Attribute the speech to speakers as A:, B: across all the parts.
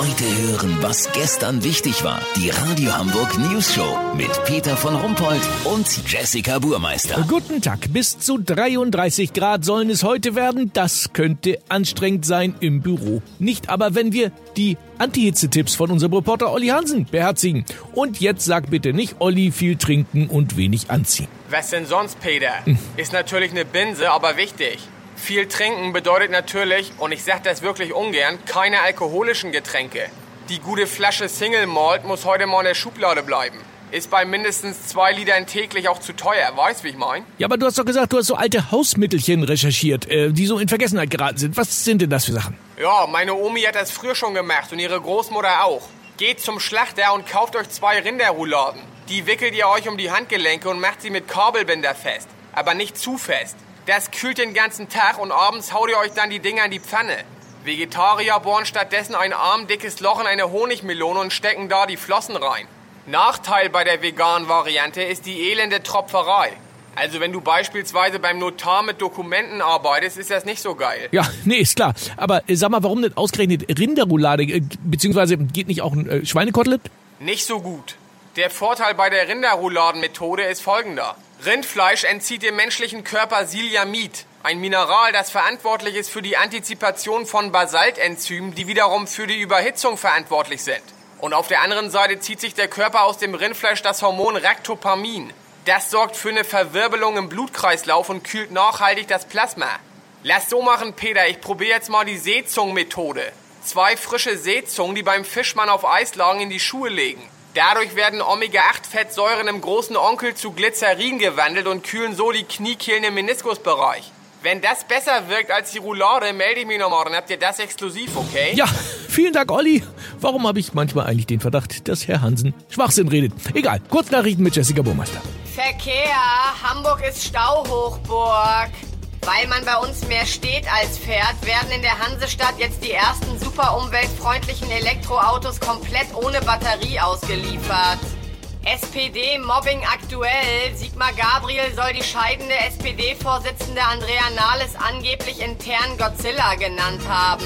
A: Heute hören, was gestern wichtig war. Die Radio Hamburg News Show mit Peter von Rumpold und Jessica Burmeister.
B: Guten Tag. Bis zu 33 Grad sollen es heute werden. Das könnte anstrengend sein im Büro. Nicht aber, wenn wir die Anti-Hitze-Tipps von unserem Reporter Olli Hansen beherzigen. Und jetzt sag bitte nicht Olli viel trinken und wenig anziehen.
C: Was denn sonst, Peter? Hm. Ist natürlich eine Binse, aber wichtig. Viel trinken bedeutet natürlich, und ich sage das wirklich ungern, keine alkoholischen Getränke. Die gute Flasche Single Malt muss heute mal in der Schublade bleiben. Ist bei mindestens zwei Litern täglich auch zu teuer, weißt wie ich mein?
B: Ja, aber du hast doch gesagt, du hast so alte Hausmittelchen recherchiert, äh, die so in Vergessenheit geraten sind. Was sind denn das für Sachen?
C: Ja, meine Omi hat das früher schon gemacht und ihre Großmutter auch. Geht zum Schlachter und kauft euch zwei Rinderrouladen. Die wickelt ihr euch um die Handgelenke und macht sie mit Kabelbinder fest. Aber nicht zu fest. Das kühlt den ganzen Tag und abends haut ihr euch dann die Dinger in die Pfanne. Vegetarier bohren stattdessen ein armdickes Loch in eine Honigmelone und stecken da die Flossen rein. Nachteil bei der veganen Variante ist die elende Tropferei. Also wenn du beispielsweise beim Notar mit Dokumenten arbeitest, ist das nicht so geil.
B: Ja, nee, ist klar. Aber äh, sag mal, warum nicht ausgerechnet Rinderroulade, äh, beziehungsweise geht nicht auch ein äh, Schweinekotelett?
C: Nicht so gut. Der Vorteil bei der Rinderrouladenmethode ist folgender. Rindfleisch entzieht dem menschlichen Körper Silyamid, ein Mineral, das verantwortlich ist für die Antizipation von Basaltenzymen, die wiederum für die Überhitzung verantwortlich sind. Und auf der anderen Seite zieht sich der Körper aus dem Rindfleisch das Hormon Ractopamin. Das sorgt für eine Verwirbelung im Blutkreislauf und kühlt nachhaltig das Plasma. Lass so machen, Peter. Ich probiere jetzt mal die Seezungenmethode. Zwei frische Seezungen, die beim Fischmann auf Eis lagen, in die Schuhe legen. Dadurch werden Omega-8-Fettsäuren im großen Onkel zu Glycerin gewandelt und kühlen so die Kniekehlen im Meniskusbereich. Wenn das besser wirkt als die Roulade, melde ich mich nochmal, dann habt ihr das exklusiv, okay?
B: Ja, vielen Dank, Olli. Warum habe ich manchmal eigentlich den Verdacht, dass Herr Hansen Schwachsinn redet? Egal, Kurznachrichten mit Jessica Burmeister.
D: Verkehr, Hamburg ist Stauhochburg. Weil man bei uns mehr steht als fährt, werden in der Hansestadt jetzt die ersten super umweltfreundlichen Elektroautos komplett ohne Batterie ausgeliefert. SPD-Mobbing aktuell. Sigmar Gabriel soll die scheidende SPD-Vorsitzende Andrea Nahles angeblich intern Godzilla genannt haben.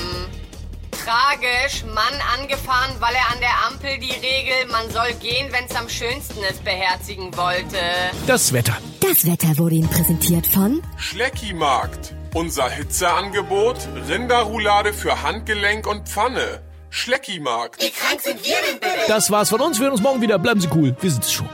D: Tragisch, Mann angefahren, weil er an der Ampel die Regel, man soll gehen, wenn's am schönsten ist, beherzigen wollte.
B: Das Wetter.
E: Das Wetter wurde Ihnen präsentiert von
F: Schleckimarkt. Unser Hitzeangebot: Rinderroulade für Handgelenk und Pfanne. Schleckimarkt.
E: Wie krank sind wir denn bitte?
B: Das war's von uns. Wir hören uns morgen wieder. Bleiben Sie cool. Wir sind's schon.